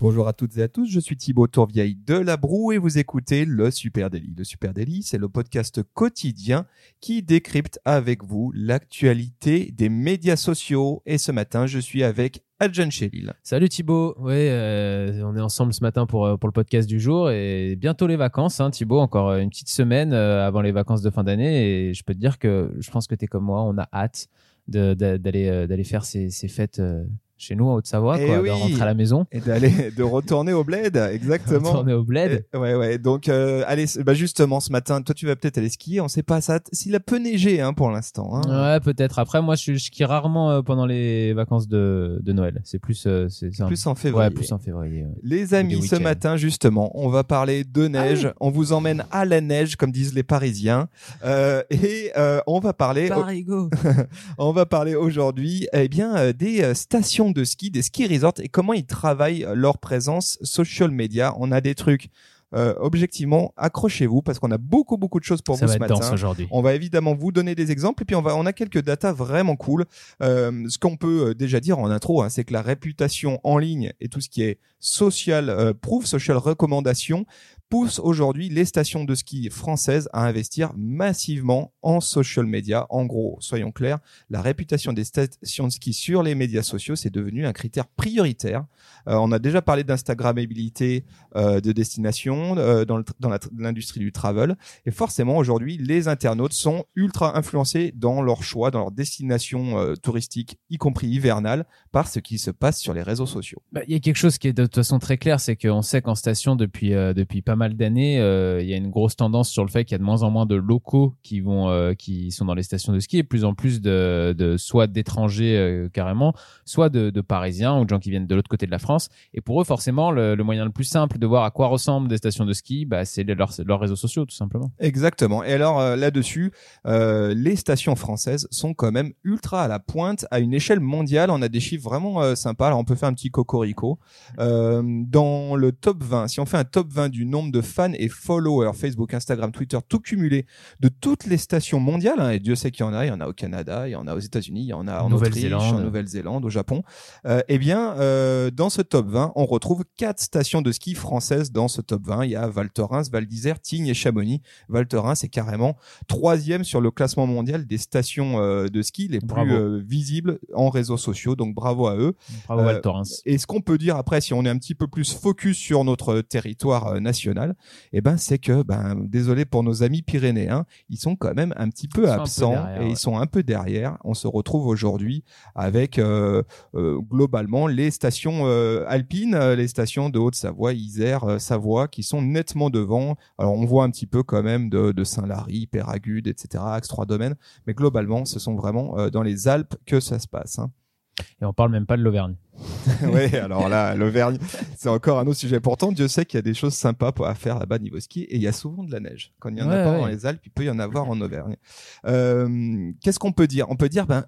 Bonjour à toutes et à tous, je suis Thibaut Tourvieille de La Broue et vous écoutez le Super Daily. Le Super c'est le podcast quotidien qui décrypte avec vous l'actualité des médias sociaux. Et ce matin, je suis avec Adjan Chélil. Salut Thibaut, oui, euh, on est ensemble ce matin pour, euh, pour le podcast du jour et bientôt les vacances, hein, Thibaut, encore une petite semaine euh, avant les vacances de fin d'année et je peux te dire que je pense que tu es comme moi, on a hâte d'aller d'aller faire ces, ces fêtes chez nous en Haute-Savoie, Eh quoi, oui. de rentrer à la maison. Et d'aller, de retourner au bled, exactement. Retourner au bled. Et- ouais, ouais. Donc, euh, allez, bah justement, ce matin, toi, tu vas peut-être aller skier. On sait pas ça. S'il a peu neigé, hein, pour l'instant. Hein. Ouais, peut-être. Après, moi, je, je skie rarement euh, pendant les vacances de, de Noël. C'est plus, euh, c'est c'est un- Plus en février. Ouais, plus en février. ouais. Les amis, ce matin, justement, on va parler de neige. On vous emmène à la neige, comme disent les Parisiens. Euh, et euh, on va parler. Parigo. On va parler aujourd'hui eh bien euh, des euh, stations de ski, des ski resorts et comment ils travaillent euh, leur présence social media. On a des trucs euh, objectivement accrochez-vous parce qu'on a beaucoup beaucoup de choses pour Ça vous va ce être matin. aujourd'hui. On va évidemment vous donner des exemples et puis on va on a quelques datas vraiment cool. Euh, ce qu'on peut déjà dire en intro, hein, c'est que la réputation en ligne et tout ce qui est social euh, proof, social recommandation pousse aujourd'hui les stations de ski françaises à investir massivement en social media. En gros, soyons clairs, la réputation des stations de ski sur les médias sociaux, c'est devenu un critère prioritaire. Euh, on a déjà parlé d'instagrammabilité euh, de destination euh, dans l'industrie du travel. Et forcément, aujourd'hui, les internautes sont ultra influencés dans leur choix, dans leur destination touristique, y compris hivernale, par ce qui se passe sur les réseaux sociaux. Bah, Il y a quelque chose qui est de toute façon très clair, c'est qu'on sait qu'en station depuis depuis pas mal d'années, euh, il y a une grosse tendance sur le fait qu'il y a de moins en moins de locaux qui vont euh, qui sont dans les stations de ski et plus en plus de, de soit d'étrangers euh, carrément, soit de, parisiens ou de gens qui viennent de l'autre côté de la France. Et pour eux, forcément, le, moyen le plus simple de voir à quoi ressemblent des stations de ski, bah, c'est leurs leurs réseaux sociaux tout simplement. Exactement. Et alors là-dessus, les stations françaises sont quand même ultra à la pointe à une échelle mondiale. On a des chiffres vraiment sympas. Alors on peut faire un petit cocorico. Dans le top 20, si on fait un top 20 du nombre de fans et followers Facebook, Instagram, Twitter, tout cumulé de toutes les stations mondiales, hein, et Dieu sait qu'il y en a, il y en a au Canada, il y en a aux États-Unis, il y en a en Autriche, Nouvelle-Zélande. en Nouvelle-Zélande, au Japon. Euh, eh bien, euh, dans ce top 20, on retrouve quatre stations de ski françaises dans ce top 20. Il y a Val Thorens, Val d'Isère, Tignes et Chamonix. Val Thorens est carrément troisième sur le classement mondial des stations euh, de ski les plus visibles en réseaux sociaux. Donc bravo à eux. Bravo Val Thorens. Et ce qu'on peut dire après, si on est un petit peu plus focus sur notre territoire euh, national, eh ben c'est que, ben désolé pour nos amis pyrénéens, ils sont quand même un petit peu Ils absents derrière, et ouais. ils sont un peu derrière. On se retrouve aujourd'hui avec euh, euh, globalement les stations euh, alpines, les stations de Haute-Savoie, Isère, Savoie, qui sont nettement devant. Alors on voit un petit peu quand même de, de Saint-Lary, Péragude, etc., Axe 3 Domaines, mais globalement, ce sont vraiment dans les Alpes que ça se passe. Hein. Et on parle même pas de l'Auvergne. oui, alors là, l'Auvergne, c'est encore un autre sujet. Pourtant, Dieu sait qu'il y a des choses sympas à faire là-bas niveau ski et il y a souvent de la neige. Quand il n'y en a pas ouais. dans les Alpes, il peut y en avoir en Auvergne. Euh, Qu'est-ce qu'on peut dire? On peut dire ben,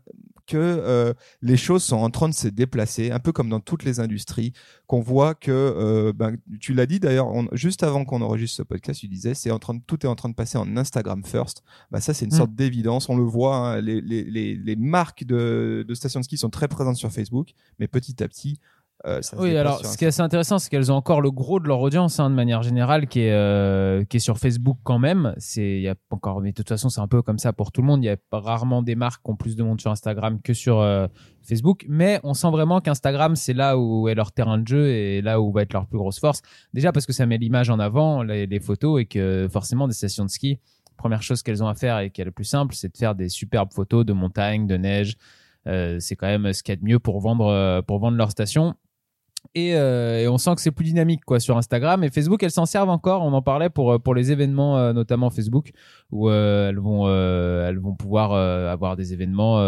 que euh, les choses sont en train de se déplacer, un peu comme dans toutes les industries, qu'on voit que, euh, ben, tu l'as dit d'ailleurs, juste avant qu'on enregistre ce podcast, tu disais, c'est en train de, tout est en train de passer en Instagram first. Bah, ça, c'est une Mm. sorte d'évidence. On le voit, hein, les, les, les, les marques de, de stations de ski sont très présentes sur Facebook, mais petit à petit, euh, ça Oui, alors ce qui est assez intéressant, c'est qu'elles ont encore le gros de leur audience, hein, de manière générale, qui est, euh, qui est sur Facebook quand même. C'est, il y a encore, mais de toute façon, c'est un peu comme ça pour tout le monde. Il y a rarement des marques qui ont plus de monde sur Instagram que sur euh, Facebook, mais on sent vraiment qu'Instagram, c'est là où est leur terrain de jeu et là où va être leur plus grosse force. Déjà parce que ça met l'image en avant, les, les photos, et que forcément, des stations de ski, première chose qu'elles ont à faire et qui est le plus simple, c'est de faire des superbes photos de montagne, de neige. C'est quand même ce qu'il y a de mieux pour vendre, pour vendre leur station. Et, euh, et on sent que c'est plus dynamique quoi sur Instagram. Et Facebook elles s'en servent encore. On en parlait pour euh, pour les événements euh, notamment Facebook où elles vont elles vont pouvoir avoir des événements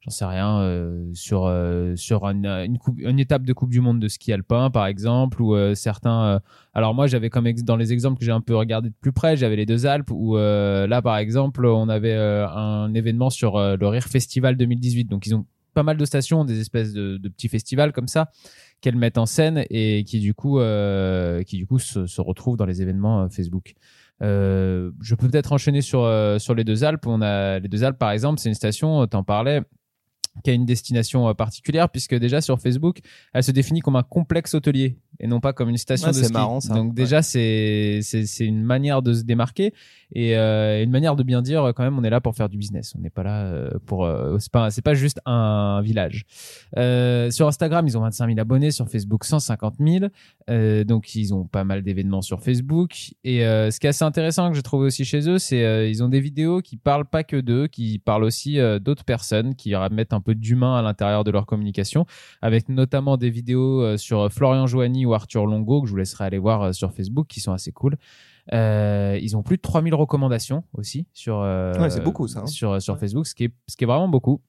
j'en sais rien sur sur une, une, étape de Coupe du Monde de ski alpin par exemple ou certains alors moi j'avais comme dans les exemples que j'ai un peu regardé de plus près j'avais les deux Alpes où là par exemple on avait un événement sur le Rire Festival 2018 donc ils ont pas mal de stations des espèces de, petits festivals comme ça qu'elles mettent en scène et qui du coup, euh, qui du coup se, retrouvent dans les événements euh, Facebook. Euh, je peux peut-être enchaîner sur sur les deux Alpes. On a les deux Alpes par exemple, c'est une station. T'en parlais qui a une destination euh, particulière puisque déjà sur Facebook, elle se définit comme un complexe hôtelier et non pas comme une station Ouais, de c'est ski. marrant, ça. Donc déjà c'est une manière de se démarquer et euh, une manière de bien dire euh, quand même on est là pour faire du business. On n'est pas là pour euh, c'est pas c'est pas juste un village. Euh, sur Instagram, ils ont 25 000 abonnés, sur Facebook 150 000. Euh, donc ils ont pas mal d'événements sur Facebook et ce qui est assez intéressant que j'ai trouvé aussi chez eux, c'est ils ont des vidéos qui parlent pas que d'eux, qui parlent aussi d'autres personnes, qui mettent un peu d'humain à l'intérieur de leur communication, avec notamment des vidéos euh, sur Florian Joanny ou Arthur Longo que je vous laisserai aller voir euh, sur Facebook, qui sont assez cool. Euh, ils ont plus de 3000 recommandations aussi sur euh, Ouais, beaucoup, ça, hein. sur sur Ouais. Facebook, ce qui est ce qui est vraiment beaucoup.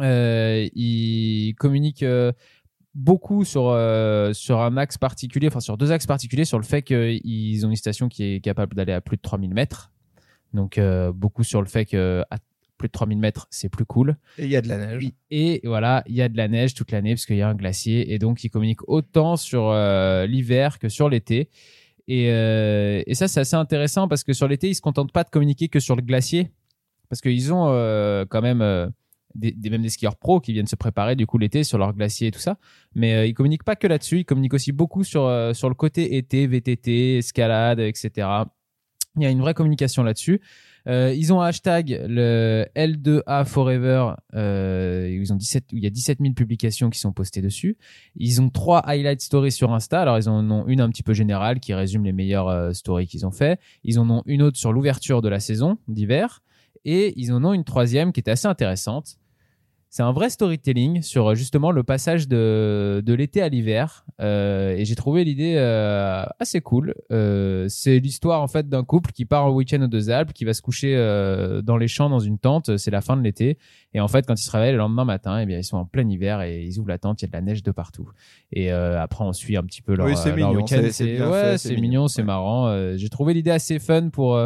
Euh, ils communiquent euh, beaucoup sur euh, sur un axe particulier, enfin sur deux axes particuliers, sur le fait qu'ils ont une station qui est capable d'aller à plus de 3000 mètres. Donc euh, beaucoup sur le fait que à plus de 3000 mètres, c'est plus cool. Et il y a de la neige. Et voilà, il y a de la neige toute l'année parce qu'il y a un glacier et donc ils communiquent autant sur euh, l'hiver que sur l'été. Et, euh, et ça, c'est assez intéressant parce que sur l'été, ils se contentent pas de communiquer que sur le glacier parce qu'ils ont euh, quand même euh, des, des- même des skieurs pros qui viennent se préparer du coup l'été sur leur glacier et tout ça. Mais euh, ils communiquent pas que là-dessus, ils communiquent aussi beaucoup sur euh, sur le côté été, VTT, escalade, etc. Il y a une vraie communication là-dessus. Euh, ils ont un hashtag le L2A Forever. Euh, ils ont 17, il y a 17 000 publications qui sont postées dessus. Ils ont trois highlight stories sur Insta. Alors ils en ont une un petit peu générale qui résume les meilleures euh, stories qu'ils ont fait. Ils en ont une autre sur l'ouverture de la saison d'hiver et ils en ont une troisième qui est assez intéressante. C'est un vrai storytelling sur euh, justement le passage de, de l'été à l'hiver. Euh, et j'ai trouvé l'idée euh, assez cool. Euh, c'est l'histoire en fait d'un couple qui part en week-end aux deux Alpes, qui va se coucher dans les champs dans une tente. C'est la fin de l'été. Et en fait, quand ils se réveillent le lendemain matin, eh bien, ils sont en plein hiver et ils ouvrent la tente. Il y a de la neige de partout. Et après, on suit un petit peu leur, Oui, c'est leur mignon, week-end. c'est- ouais, mignon, mignon, c'est ouais. marrant. J'ai trouvé l'idée assez fun pour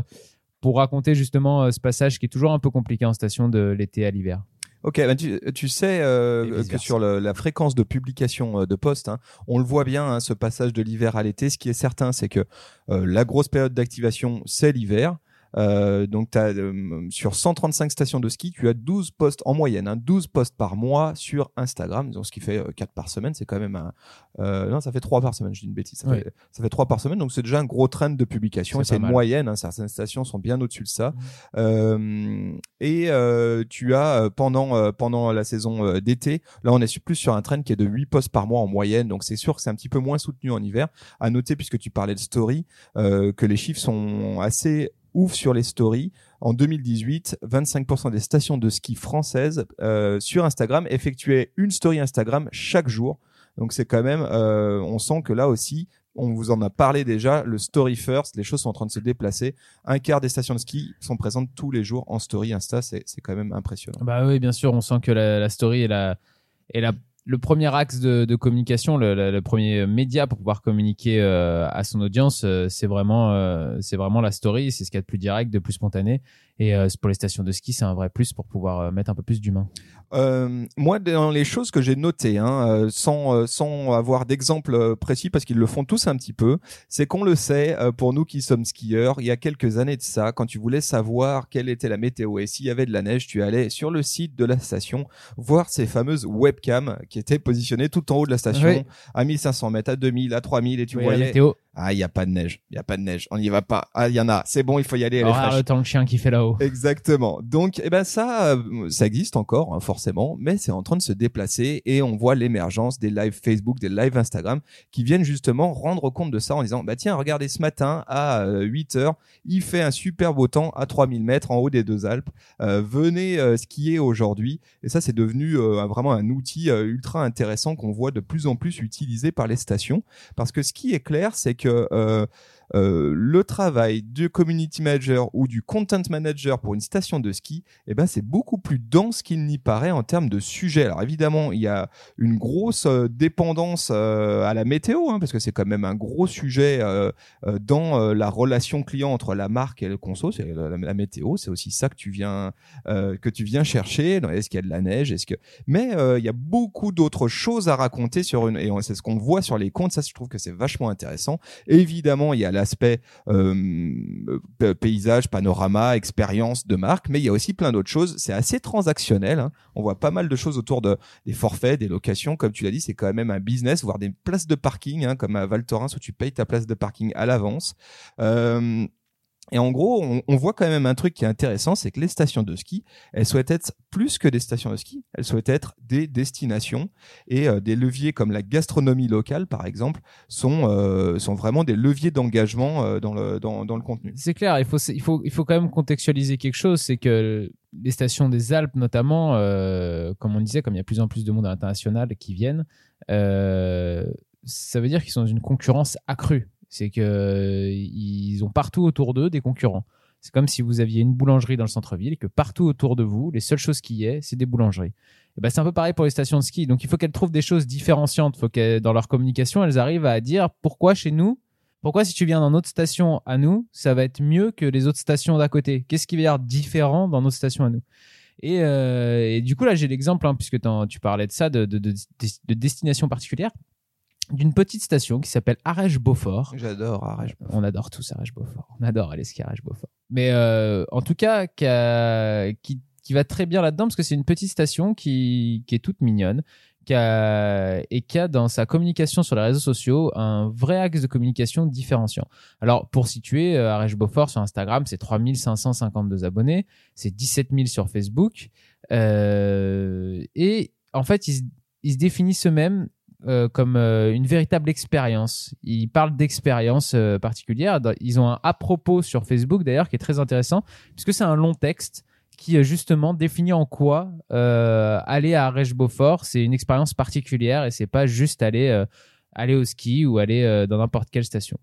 pour raconter justement ce passage qui est toujours un peu compliqué en station de l'été à l'hiver. Ok, ben tu, tu sais euh, que sur le- la fréquence de publication euh, de postes, hein, on le voit bien, hein, ce passage de l'hiver à l'été. Ce qui est certain, c'est que euh, la grosse période d'activation, c'est l'hiver. Euh, donc, t'as, euh, sur 135 stations de ski, tu as 12 postes en moyenne, hein, 12 postes par mois sur Instagram, donc ce qui fait euh, 4 par semaine. C'est quand même un. Euh, non, ça fait 3 par semaine, je dis une bêtise. Ça, Oui. fait, ça fait 3 par semaine, donc c'est déjà un gros trend de publication. C'est une moyenne, hein, certaines stations sont bien au-dessus de ça. Mmh. Euh, et euh, tu as euh, pendant euh, pendant la saison euh, d'été, là on est plus sur un trend qui est de 8 postes par mois en moyenne, donc c'est sûr que c'est un petit peu moins soutenu en hiver. À noter puisque tu parlais de story, euh, que les chiffres sont assez ouf sur les stories. En 2018, 25% des stations de ski françaises euh, sur Instagram effectuaient une story Instagram chaque jour. Donc c'est quand même, euh, on sent que là aussi, on vous en a parlé déjà, le story first, les choses sont en train de se déplacer. Un quart des stations de ski sont présentes tous les jours en story Insta, c'est quand même impressionnant. Bah oui, bien sûr, on sent que la, la story est la, est la, le premier axe de, communication, le, premier média pour pouvoir communiquer euh, à son audience, euh, c'est vraiment, euh, vraiment la story, c'est ce qu'il y a de plus direct, de plus spontané. Et pour les stations de ski, c'est un vrai plus pour pouvoir mettre un peu plus d'humain. Euh, moi, dans les choses que j'ai notées, hein, euh, sans euh, sans avoir d'exemple euh, précis, parce qu'ils le font tous un petit peu, c'est qu'on le sait, pour nous qui sommes skieurs, il y a quelques années de ça, quand tu voulais savoir quelle était la météo et s'il y avait de la neige, tu allais sur le site de la station voir ces fameuses webcams qui étaient positionnées tout en haut de la station, Oui. à 1500 mètres, à 2000, à 3000, et tu Oui, la voyais, météo. Ah, il y a pas de neige, il y a pas de neige, on n'y va pas, ah, il y en a, c'est bon, il faut y aller, Horaire fraîche. le chien qui fait là-haut. Exactement. Donc, eh ben ça, euh, ça existe encore hein, forcément, mais c'est en train de se déplacer et on voit l'émergence des lives Facebook, des lives Instagram qui viennent justement rendre compte de ça en disant bah tiens regardez ce matin à 8 heures, il fait un super beau temps à 3000 mètres en haut des deux Alpes. Euh, venez euh, skier aujourd'hui et ça c'est devenu euh, vraiment un outil euh, ultra intéressant qu'on voit de plus en plus utilisé par les stations parce que ce qui est clair c'est que euh, euh, le travail du community manager ou du content manager pour une station de ski, eh ben c'est beaucoup plus dense qu'il n'y paraît en termes de sujet. Alors évidemment, il y a une grosse euh, dépendance euh, à la météo, hein, parce que c'est quand même un gros sujet euh, dans la relation client entre la marque et le conso. C'est la, la météo, c'est aussi ça que tu viens que tu viens chercher. Est-ce qu'il y a de la neige? Est-ce que mais il y a beaucoup d'autres choses à raconter sur une et c'est ce qu'on voit sur les comptes. Ça, je trouve que c'est vachement intéressant. évidemment, il y a l'aspect paysage, panorama, expérience de marque, mais il y a aussi plein d'autres choses. C'est assez transactionnel. Hein. On voit pas mal de choses autour de des forfaits, des locations, comme tu l'as dit, c'est quand même un business, voire des places de parking, hein, comme à Val Thorens où tu payes ta place de parking à l'avance. Euh, et en gros, on, voit quand même un truc qui est intéressant, c'est que les stations de ski, elles souhaitent être plus que des stations de ski, elles souhaitent être des destinations et euh, des leviers comme la gastronomie locale, par exemple, sont euh, sont vraiment des leviers d'engagement euh, dans le dans, dans le contenu. C'est clair, il faut il faut il faut quand même contextualiser quelque chose, c'est que les stations des Alpes notamment, comme on disait, comme il y a plus en plus de monde international qui viennent, ça veut dire qu'ils sont dans une concurrence accrue c'est que ils ont partout autour d'eux des concurrents. C'est comme si vous aviez une boulangerie dans le centre-ville et que partout autour de vous, les seules choses qui y ait, c'est des boulangeries. Et ben c'est un peu pareil pour les stations de ski. Donc il faut qu'elles trouvent des choses différenciantes. Il faut que dans leur communication, elles arrivent à dire pourquoi chez nous, pourquoi si tu viens dans notre station à nous, ça va être mieux que les autres stations d'à côté. Qu'est-ce qui va y avoir différent dans notre station à nous? Et, euh, du coup là j'ai l'exemple, hein, puisque tu parlais de ça, de, de, de, de destination particulière d'une petite station qui s'appelle Arèche-Beaufort. J'adore Arèche. -Beaufort. On adore tous Arèche-Beaufort. On adore aller skier Arèche-Beaufort. Mais euh, en tout cas, qui, qui, va très bien là-dedans parce que c'est une petite station qui, qui est toute mignonne qui a, et qui a dans sa communication sur les réseaux sociaux un vrai axe de communication différenciant. Alors, pour situer, euh, Arèche-Beaufort sur Instagram, c'est 3552 abonnés, c'est 17 000 sur Facebook. Euh, et en fait, ils, ils se définissent eux-mêmes euh, comme euh, une véritable expérience. Ils parlent d'expérience euh, particulière. Ils ont un à propos sur Facebook d'ailleurs qui est très intéressant puisque c'est un long texte qui justement définit en quoi aller à Arèche-Beaufort c'est une expérience particulière et c'est pas juste aller aller au ski ou aller dans n'importe quelle station.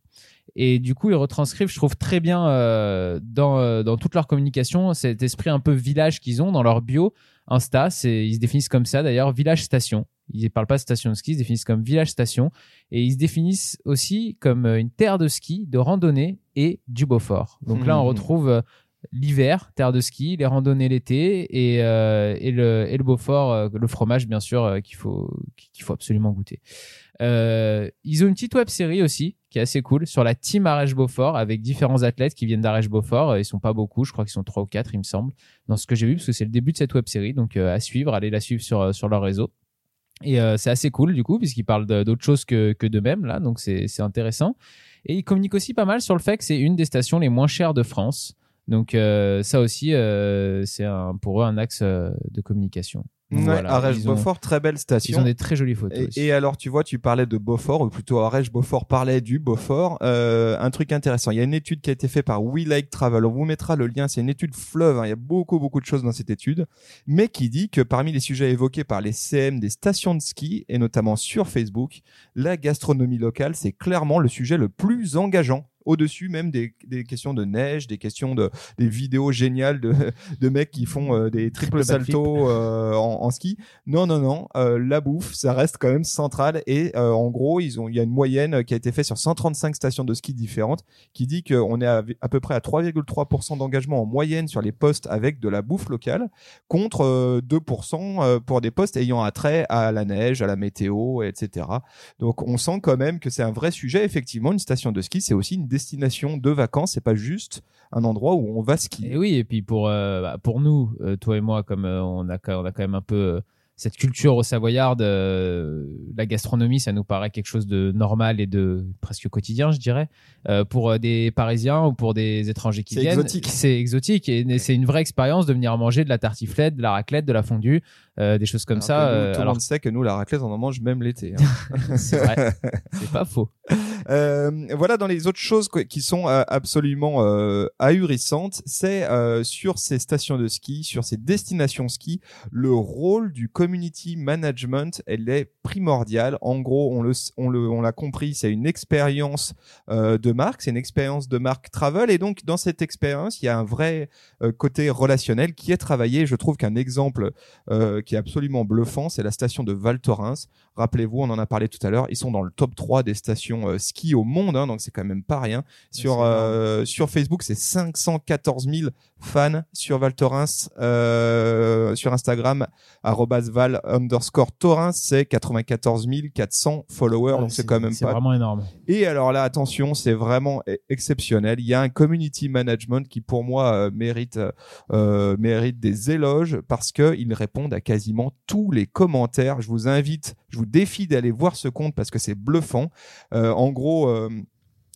Et du coup, ils retranscrivent, je trouve, très bien dans, dans toute leur communication cet esprit un peu village qu'ils ont dans leur bio Insta. Ils se définissent comme ça d'ailleurs, village station. Ils ne parlent pas de station de ski, ils se définissent comme village-station. Et ils se définissent aussi comme euh, une terre de ski, de randonnée et du Beaufort. Donc là, on mmh. retrouve euh, l'hiver, terre de ski, les randonnées l'été et, euh, et, le, et le Beaufort, le fromage, bien sûr, qu'il faut, qu'il faut absolument goûter. ils ont une petite web série aussi qui est assez cool sur la team Arèche Beaufort avec différents athlètes qui viennent d'Arèche Beaufort. Ils sont pas beaucoup, je crois qu'ils sont trois ou quatre, il me semble, dans ce que j'ai vu parce que c'est le début de cette web série. Donc à suivre, allez la suivre sur sur leur réseau. Et euh, c'est assez cool du coup, puisqu'ils parlent d'autres choses que, que d'eux-mêmes là, donc c'est intéressant. Et ils communiquent aussi pas mal sur le fait que c'est une des stations les moins chères de France. Donc euh, ça aussi, euh, c'est pour eux un axe de communication. Ouais, Arèche Beaufort, très belle station. Ils ont des très jolies photos. Et, alors, tu vois, tu parlais de Beaufort, ou plutôt Arèche Beaufort parlait du Beaufort. Euh, un truc intéressant. Il y a une étude qui a été faite par We Like Travel. On vous mettra le lien. C'est une étude fleuve. Hein. Il y a beaucoup, beaucoup de choses dans cette étude, mais qui dit que parmi les sujets évoqués par les CM des stations de ski et notamment sur Facebook, la gastronomie locale, c'est clairement le sujet le plus engageant au-dessus même des, des, questions de neige, des questions de des vidéos géniales de, de mecs qui font euh, des triple saltos euh, en, en, ski. Non, non, non, euh, la bouffe, ça reste quand même central et en gros, ils ont il y a une moyenne qui a été faite sur 135 stations de ski différentes qui dit qu'on est à, à, peu près à 3,3% d'engagement en moyenne sur les postes avec de la bouffe locale contre 2% pour des postes ayant attrait à la neige, à la météo, etc. Donc on sent quand même que c'est un vrai sujet. Effectivement, une station de ski, c'est aussi une destination de vacances, c'est pas juste un endroit où on va skier. Et oui, et puis pour euh, bah, pour nous, euh, toi et moi, comme euh, on a on a quand même un peu cette culture au savoyarde, la gastronomie, ça nous paraît quelque chose de normal et de presque quotidien, je dirais. pour des Parisiens ou pour des étrangers qui viennent, exotique. c'est exotique et c'est une vraie expérience de venir manger de la tartiflette, de la raclette, de la fondue des choses comme Alors ça. que nous, euh, tout le alors monde sait que nous, la raclette, on en mange même l'été. hein. c'est vrai, c'est pas faux. Euh, voilà, dans les autres choses qui sont euh, absolument euh, ahurissantes, c'est euh, sur ces stations de ski, sur ces destinations ski, le rôle du community management, elle est primordiale. En gros, on le, on le, on l'a compris, c'est une expérience euh, de marque, c'est une expérience de marque travel, et donc dans cette expérience, il y a un vrai euh, côté relationnel qui est travaillé. Je trouve qu'un exemple euh, qui est absolument bluffant, c'est la station de Val Thorens. Rappelez-vous, on en a parlé tout à l'heure, ils sont dans le top 3 des stations euh, ski au monde, hein, donc c'est quand même pas rien. Sur, euh, sur Facebook, c'est 514 000 fans. Sur Val Thorens, euh, sur Instagram, val underscore Thorens, c'est 94 400 followers, donc c'est quand même pas vraiment énorme. et alors là, attention, c'est vraiment e- exceptionnel. Il y a un community management qui, pour moi, euh, mérite euh, mérite des éloges parce que ils répondent à quasiment tous les commentaires. Je vous invite, je vous défie d'aller voir ce compte parce que c'est bluffant. Euh, en gros.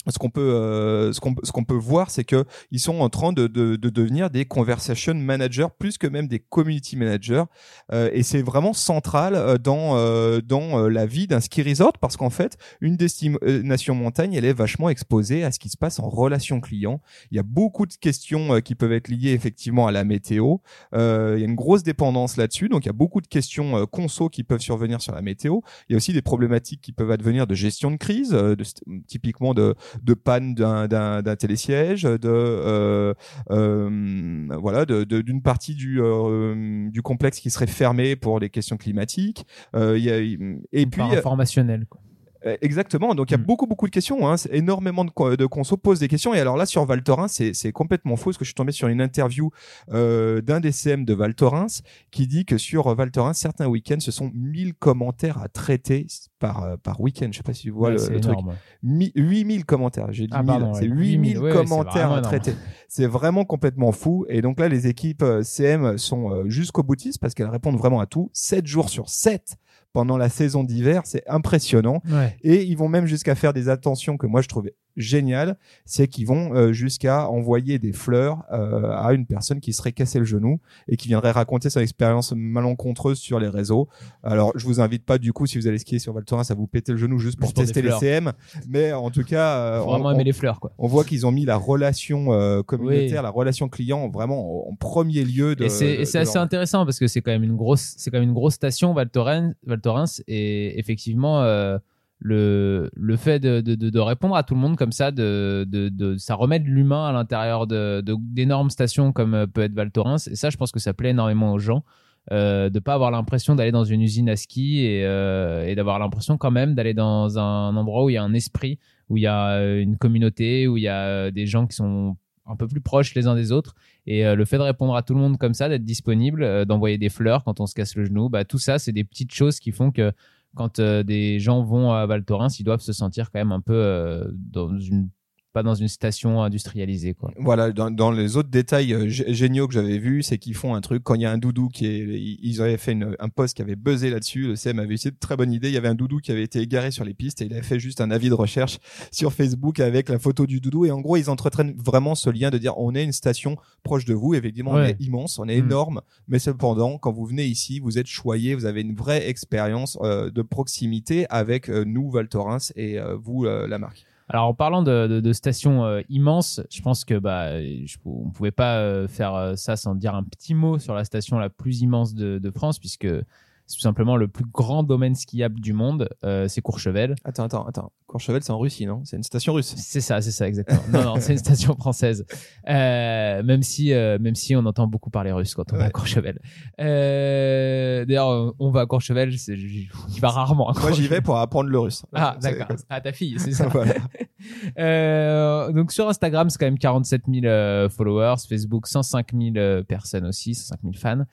Ce qu'on peut, euh, ce qu'on ce qu'on peut voir, c'est que ils sont en train de, de, de devenir des conversation managers plus que même des community managers, Euh, et c'est vraiment central euh, dans euh, dans euh, la vie d'un ski resort parce qu'en fait, une destination montagne, elle est vachement exposée à ce qui se passe en relation client. Il y a beaucoup de questions euh, qui peuvent être liées effectivement à la météo. Il y a une grosse dépendance là-dessus, donc il y a beaucoup de questions conso qui peuvent survenir sur la météo. Il y a aussi des problématiques qui peuvent advenir de gestion de crise, de, typiquement de de panne d'un télésiège, de euh, euh, voilà, de- de- d'une partie du euh, du complexe qui serait fermé pour les questions climatiques. Euh, il y a, et puis. Quoi. Euh, Exactement. Donc il y a Mm. beaucoup beaucoup de questions. Hein. Énormément de, de consos posent des questions. Et alors là sur Val Thorens, c'est complètement faux parce que je suis tombé sur une interview euh, d'un des CM de Val Thorens qui dit que sur Val Thorens, certains week-ends, ce sont 1000 commentaires à traiter par euh, par week-end. Je sais pas si tu vois Ouais, le, le truc. énorme. Mi- 8000 commentaires. J'ai dit Ah, 1000. pardon, c'est ouais. 8000 8000, ouais, ouais, c'est commentaires à traiter. C'est vraiment complètement fou. Et donc là, les équipes CM sont jusqu'au boutiste parce qu'elles répondent vraiment à tout. 7 jours sur 7 pendant la saison d'hiver. C'est impressionnant. Ouais. Et ils vont même jusqu'à faire des attentions que moi je trouvais géniales, c'est qu'ils vont euh, jusqu'à envoyer des fleurs euh, à une personne qui serait cassé le genou et qui viendrait raconter son expérience malencontreuse sur les réseaux. Alors je vous invite pas du coup si vous allez skier sur Val Thorens à vous péter le genou juste pour Juste tester les. CM, mais en tout cas euh, Faut on, vraiment on- aimer les fleurs, quoi. on voit qu'ils ont mis la relation euh, communautaire, Oui. la relation client vraiment en, premier lieu de et c'est assez leur- intéressant parce que c'est quand même une grosse c'est quand même une grosse station Val Thorens Val Thorens et effectivement euh, le le fait de, de, répondre à tout le monde comme ça de, de, ça remet de l'humain à l'intérieur d'énormes stations comme euh, peut être Val Thorens. Et ça je pense que ça plaît énormément aux gens euh, de pas avoir l'impression d'aller dans une usine à ski et, euh, et d'avoir l'impression quand même d'aller dans un endroit où il y a un esprit où il y a euh, une communauté où il y a des gens qui sont un peu plus proches les uns des autres. Et le fait de répondre à tout le monde comme ça, d'être disponible, d'envoyer des fleurs quand on se casse le genou, bah, tout ça, c'est des petites choses qui font que quand euh, des gens vont à Val Thorens, ils doivent se sentir quand même un peu euh, dans une pas dans une station industrialisée quoi. Voilà, dans, dans les autres détails euh, gé- géniaux que j'avais vus, c'est qu'ils font un truc quand il y a un doudou qui est, ils avaient fait une- un post qui avait buzzé là-dessus. Le CM avait eu cette très bonne idée. Il y avait un doudou qui avait été égaré sur les pistes et il avait fait juste un avis de recherche sur Facebook avec la photo du doudou. Et en gros, ils entretiennent vraiment ce lien de dire on est une station proche de vous. Effectivement, on est immense, on est Mm. énorme, mais cependant, quand vous venez ici, vous êtes choyé, vous avez une vraie expérience euh, de proximité avec euh, nous, Val Thorens, et euh, vous, euh, la marque. Alors en parlant de, de, de stations euh, immenses, je pense que bah je, on pouvait pas euh, faire euh, ça sans dire un petit mot sur la station la plus immense de, de France puisque c'est tout simplement le plus grand domaine skiable du monde, euh, c'est Courchevel. Attends, attends, attends. Courchevel, c'est en Russie, non? C'est une station russe. C'est ça, c'est ça exactement. Non, non, c'est une station française. Euh, même si, euh, même si on entend beaucoup parler russe quand on va à Ouais. Courchevel. Euh, D'ailleurs, on va à Courchevel, c'est- j'y vais rarement. à Moi, j'y vais pour apprendre le russe. Ah, d'accord. Ah, ta fille, c'est ça. Voilà. Euh, donc sur Instagram, c'est quand même 47 000 euh, followers. Facebook, 105 000 euh, personnes aussi, 105 000 fans.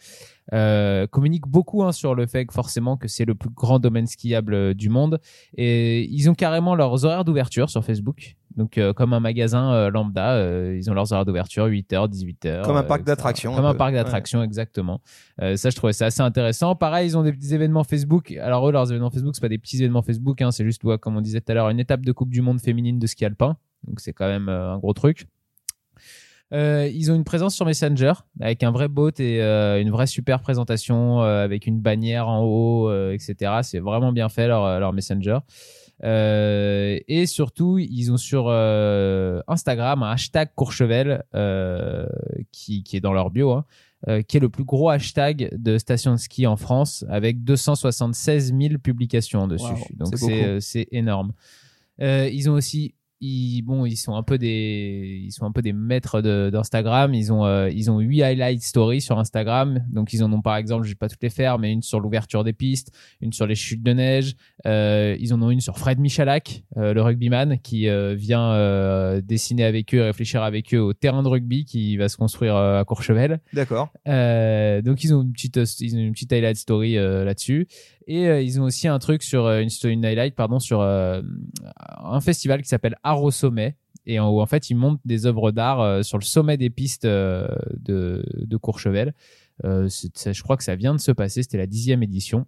Euh, communique beaucoup hein, sur le fait que forcément que c'est le plus grand domaine skiable euh, du monde. Et ils ont carrément leurs horaires d'ouverture sur Facebook. Donc euh, comme un magasin euh, lambda, euh, ils ont leurs horaires d'ouverture 8h, 18h. Comme un euh, parc d'attractions, Comme un parc Ouais. d'attractions, exactement. Euh, ça, je trouvais ça assez intéressant. Pareil, ils ont des petits événements Facebook. Alors eux, leurs événements Facebook, c'est pas des petits événements Facebook, hein, c'est juste, ouais, comme on disait tout à l'heure, une étape de Coupe du Monde féminine de ski alpin. Donc c'est quand même euh, un gros truc. Euh, ils ont une présence sur Messenger avec un vrai bot et euh, une vraie super présentation euh, avec une bannière en haut, euh, etc. C'est vraiment bien fait leur, leur Messenger. Euh, et surtout, ils ont sur Instagram un hashtag Courchevel euh, qui, qui est dans leur bio, hein, euh, qui est le plus gros hashtag de station de ski en France avec 276 000 publications dessus. Wow, Donc c'est énorme. Euh, ils ont aussi ils, bon, ils sont un peu des, ils sont un peu des maîtres de- d'Instagram. Ils ont, euh, ils ont huit highlight stories sur Instagram. Donc ils en ont par exemple, je vais pas toutes les faire, mais une sur l'ouverture des pistes, une sur les chutes de neige. Euh, ils en ont une sur Fred Michalak, euh, le rugbyman, qui euh, vient euh, dessiner avec eux, réfléchir avec eux au terrain de rugby qui va se construire euh, à Courchevel. D'accord. Euh, donc ils ont une petite, ils ont une petite highlight story euh, là-dessus. Et euh, ils ont aussi un truc sur euh, une, highlight, pardon, sur euh, un festival qui s'appelle Art au sommet. Et en, où en fait ils montent des œuvres d'art sur le sommet des pistes de, de Courchevel. Je crois que ça vient de se passer. C'était la dixième édition.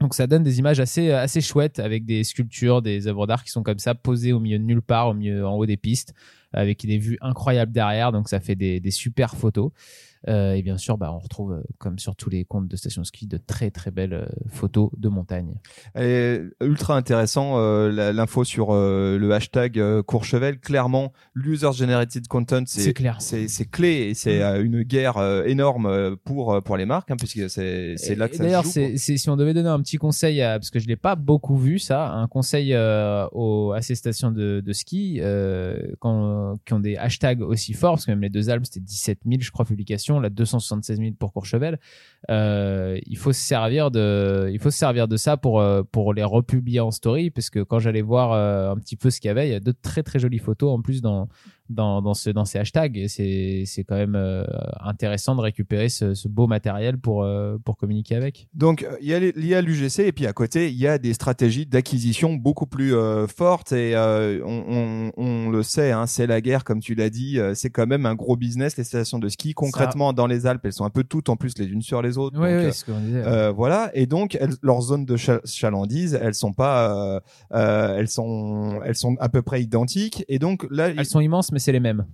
Donc ça donne des images assez assez chouettes avec des sculptures, des œuvres d'art qui sont comme ça posées au milieu de nulle part, au milieu en haut des pistes, avec des vues incroyables derrière. Donc ça fait des, des super photos. Euh, et bien sûr, bah, on retrouve, euh, comme sur tous les comptes de station de ski, de très très belles euh, photos de montagne. Et ultra intéressant euh, l'info sur euh, le hashtag euh, Courchevel. Clairement, l'user generated content, C'est clair. clé et c'est Mm. euh, une guerre euh, énorme euh, pour euh, pour les marques, hein, puisque c'est là que ça D'ailleurs, si on devait donner un petit conseil, à, parce que je l'ai pas beaucoup vu ça, un conseil euh, aux, à ces stations de, de ski euh, quand, qui ont des hashtags aussi forts, parce que même les deux Alpes c'était 17 000, je crois, publications, là 276 000 pour Courchevel. Euh, il faut se servir de, il faut se servir de ça pour euh, pour les republier en story, parce que quand j'allais voir euh, un petit peu ce qu'il y avait, il y a de très très jolies photos en plus dans dans dans ce dans ces hashtags. Et c'est c'est quand même euh, intéressant de récupérer ce, ce beau matériel pour euh, pour communiquer avec. Donc euh, il y a l'UGC et puis à côté il y a des stratégies d'acquisition beaucoup plus euh, fortes et on, on, on le sait, hein, c'est la guerre comme tu l'as dit, c'est quand même un gros business les stations de ski. Concrètement dans les Alpes elles sont un peu toutes en plus les unes sur les autres. Oui, Donc, oui, ce qu'on disait. Voilà et donc elles- leurs zones de cha- chalandise elles sont pas elles sont elles sont à peu près identiques et donc là Elles sont immenses, mais c'est les mêmes.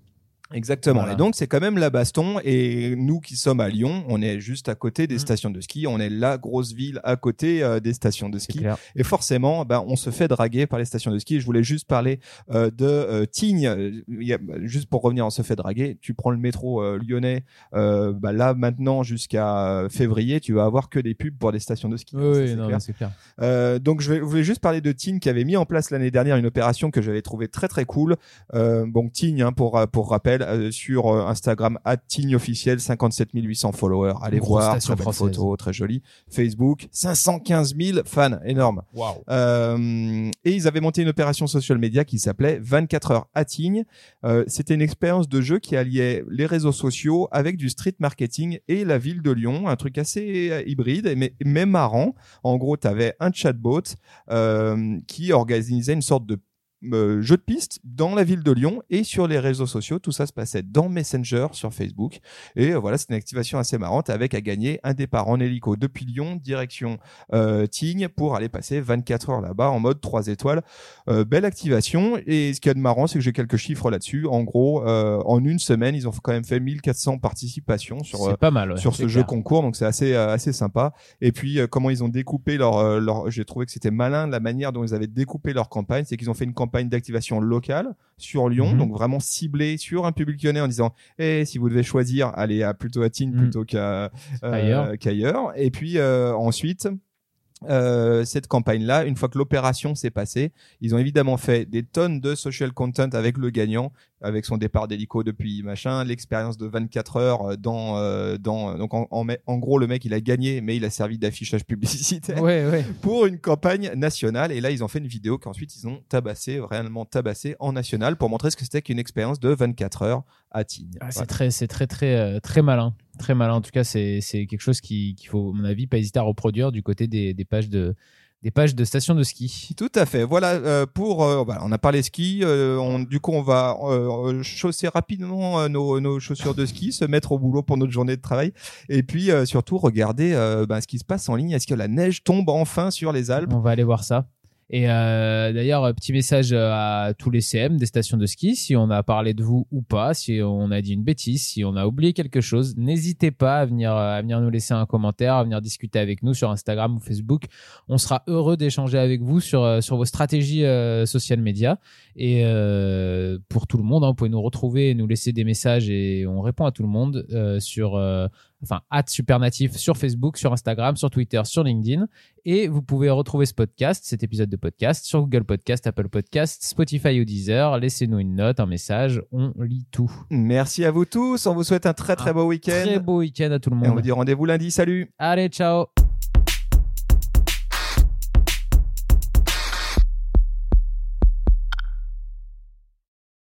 Exactement. Voilà. Et donc c'est quand même la baston. Et nous qui sommes à Lyon, on est juste à côté des Mm. stations de ski. On est la grosse ville à côté euh, des stations de ski. Et forcément, ben, on se fait draguer par les stations de ski. Je voulais juste parler euh, de euh, Tignes. Il y a- juste pour revenir, on se fait draguer. Tu prends le métro euh, lyonnais. Bah, là maintenant jusqu'à février, tu vas avoir que des pubs pour des stations de ski. Oui, oui, c'est non, clair. clair. Donc je, vais, je voulais juste parler de Tignes qui avait mis en place l'année dernière une opération que j'avais trouvé très très cool. Bon Tignes hein, pour pour rappel euh, sur euh, Instagram @Tignes officiel 57 800 followers. Allez voir, très belle photo, très jolie. Facebook 515 000 fans, énorme. Waouh. Euh, et ils avaient monté une opération social media qui s'appelait 24 heures à Tignes. Euh, C'était une expérience de jeu qui alliait les réseaux sociaux avec du street marketing et la ville de Lyon, un truc assez euh, hybride mais, mais marrant. En gros, tu avais un chatbot euh, qui organisait une sorte de euh, jeu de piste dans la ville de Lyon et sur les réseaux sociaux. Tout ça se passait dans Messenger sur Facebook. Et euh, voilà, c'est une activation assez marrante avec à gagner un départ en hélico depuis Lyon, direction euh, Tignes, pour aller passer 24 heures là-bas en mode 3 étoiles. Euh, belle activation. Et ce qu'il y a de marrant, c'est que j'ai quelques chiffres là-dessus. En gros, euh, en une semaine, ils ont quand même fait 1400 participations sur, euh, pas mal. ouais, sur ce jeu concours donc c'est assez euh, assez sympa et puis euh, comment ils ont découpé leur euh, leur j'ai trouvé que c'était malin la manière dont ils avaient découpé leur campagne c'est qu'ils ont fait une campagne d'activation locale sur Lyon Mhm. donc vraiment ciblée sur un public lyonnais en disant eh si vous devez choisir allez à plutôt à Tignes Mhm. plutôt qu'à euh, Ailleurs. qu'ailleurs et puis euh, ensuite euh, cette campagne-là, une fois que l'opération s'est passée, ils ont évidemment fait des tonnes de social content avec le gagnant, avec son départ d'hélico depuis machin, l'expérience de 24 heures euh, dans euh, dans donc en, en, en gros le mec il a gagné mais il a servi d'affichage publicitaire Ouais, ouais. pour une campagne nationale et là ils ont fait une vidéo qu'ensuite ils ont tabassé réellement tabassé en national pour montrer ce que c'était qu'une expérience de 24 heures à Tignes. Ah, c'est Voilà. très, c'est très, très, euh, très malin. Très malin. En tout cas, c'est, quelque chose qui, qu'il faut, à mon avis, pas hésiter à reproduire du côté des, des pages de, des pages de stations de ski. Tout à fait. Voilà euh, pour. euh, voilà, on a parlé ski. euh, on, du coup, on va euh, chausser rapidement nos, nos chaussures de ski, se mettre au boulot pour notre journée de travail, et puis surtout regarder ben, ce qui se passe en ligne. Est-ce que la neige tombe enfin sur les Alpes? On va aller voir ça. Et euh, d'ailleurs, euh, petit message euh, à tous les CM des stations de ski, si on a parlé de vous ou pas, si on a dit une bêtise, si on a oublié quelque chose, n'hésitez pas à venir, à venir nous laisser un commentaire, à venir discuter avec nous sur Instagram ou Facebook. On sera heureux d'échanger avec vous sur, sur vos stratégies euh, social media. Et euh, pour tout le monde, hein, vous pouvez nous retrouver et nous laisser des messages et on répond à tout le monde euh, sur enfin Supernatif sur Facebook, sur Instagram, sur Twitter, sur LinkedIn. Et vous pouvez retrouver ce podcast, cet épisode de podcast, sur Google Podcast, Apple Podcast, Spotify ou Deezer. Laissez-nous une note, un message, on lit tout. Merci à vous tous. On vous souhaite un très très Un beau week-end. Très beau week-end à tout le Et on monde. vous dit rendez-vous lundi. Salut. Allez, ciao